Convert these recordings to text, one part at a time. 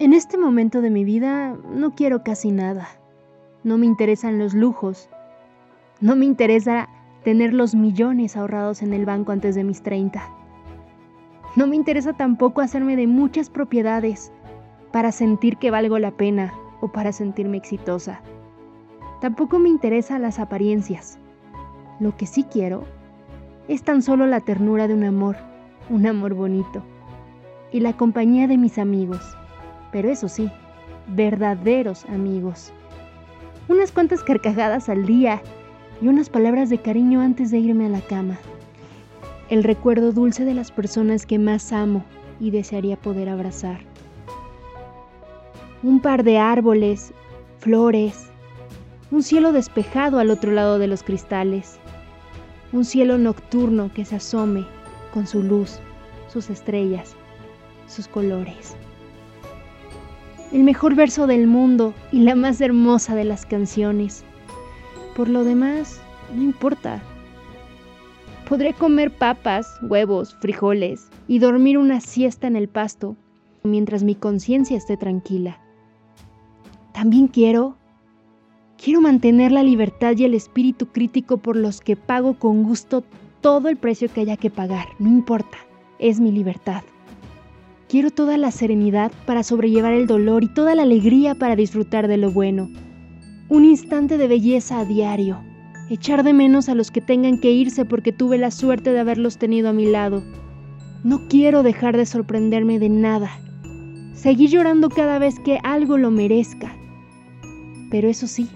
En este momento de mi vida no quiero casi nada. No me interesan los lujos. No me interesa tener los millones ahorrados en el banco antes de mis 30. No me interesa tampoco hacerme de muchas propiedades para sentir que valgo la pena o para sentirme exitosa. Tampoco me interesan las apariencias. Lo que sí quiero es tan solo la ternura de un amor, un amor bonito, y la compañía de mis amigos, pero eso sí, verdaderos amigos. Unas cuantas carcajadas al día y unas palabras de cariño antes de irme a la cama. El recuerdo dulce de las personas que más amo y desearía poder abrazar. Un par de árboles, flores, un cielo despejado al otro lado de los cristales, un cielo nocturno que se asome con su luz, sus estrellas, sus colores. El mejor verso del mundo y la más hermosa de las canciones. Por lo demás, no importa. Podré comer papas, huevos, frijoles y dormir una siesta en el pasto mientras mi conciencia esté tranquila. También quiero Quiero mantener la libertad y el espíritu crítico por los que pago con gusto todo el precio que haya que pagar, no importa, es mi libertad. Quiero toda la serenidad para sobrellevar el dolor y toda la alegría para disfrutar de lo bueno. Un instante de belleza a diario, echar de menos a los que tengan que irse porque tuve la suerte de haberlos tenido a mi lado. No quiero dejar de sorprenderme de nada. Seguir llorando cada vez que algo lo merezca. Pero eso sí,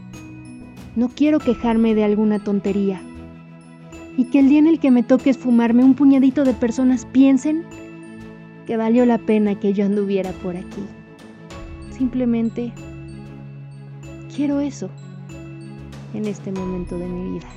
no quiero quejarme de alguna tontería. Y que el día en el que me toque esfumarme un puñadito de personas piensen que valió la pena que yo anduviera por aquí. Simplemente quiero eso en este momento de mi vida.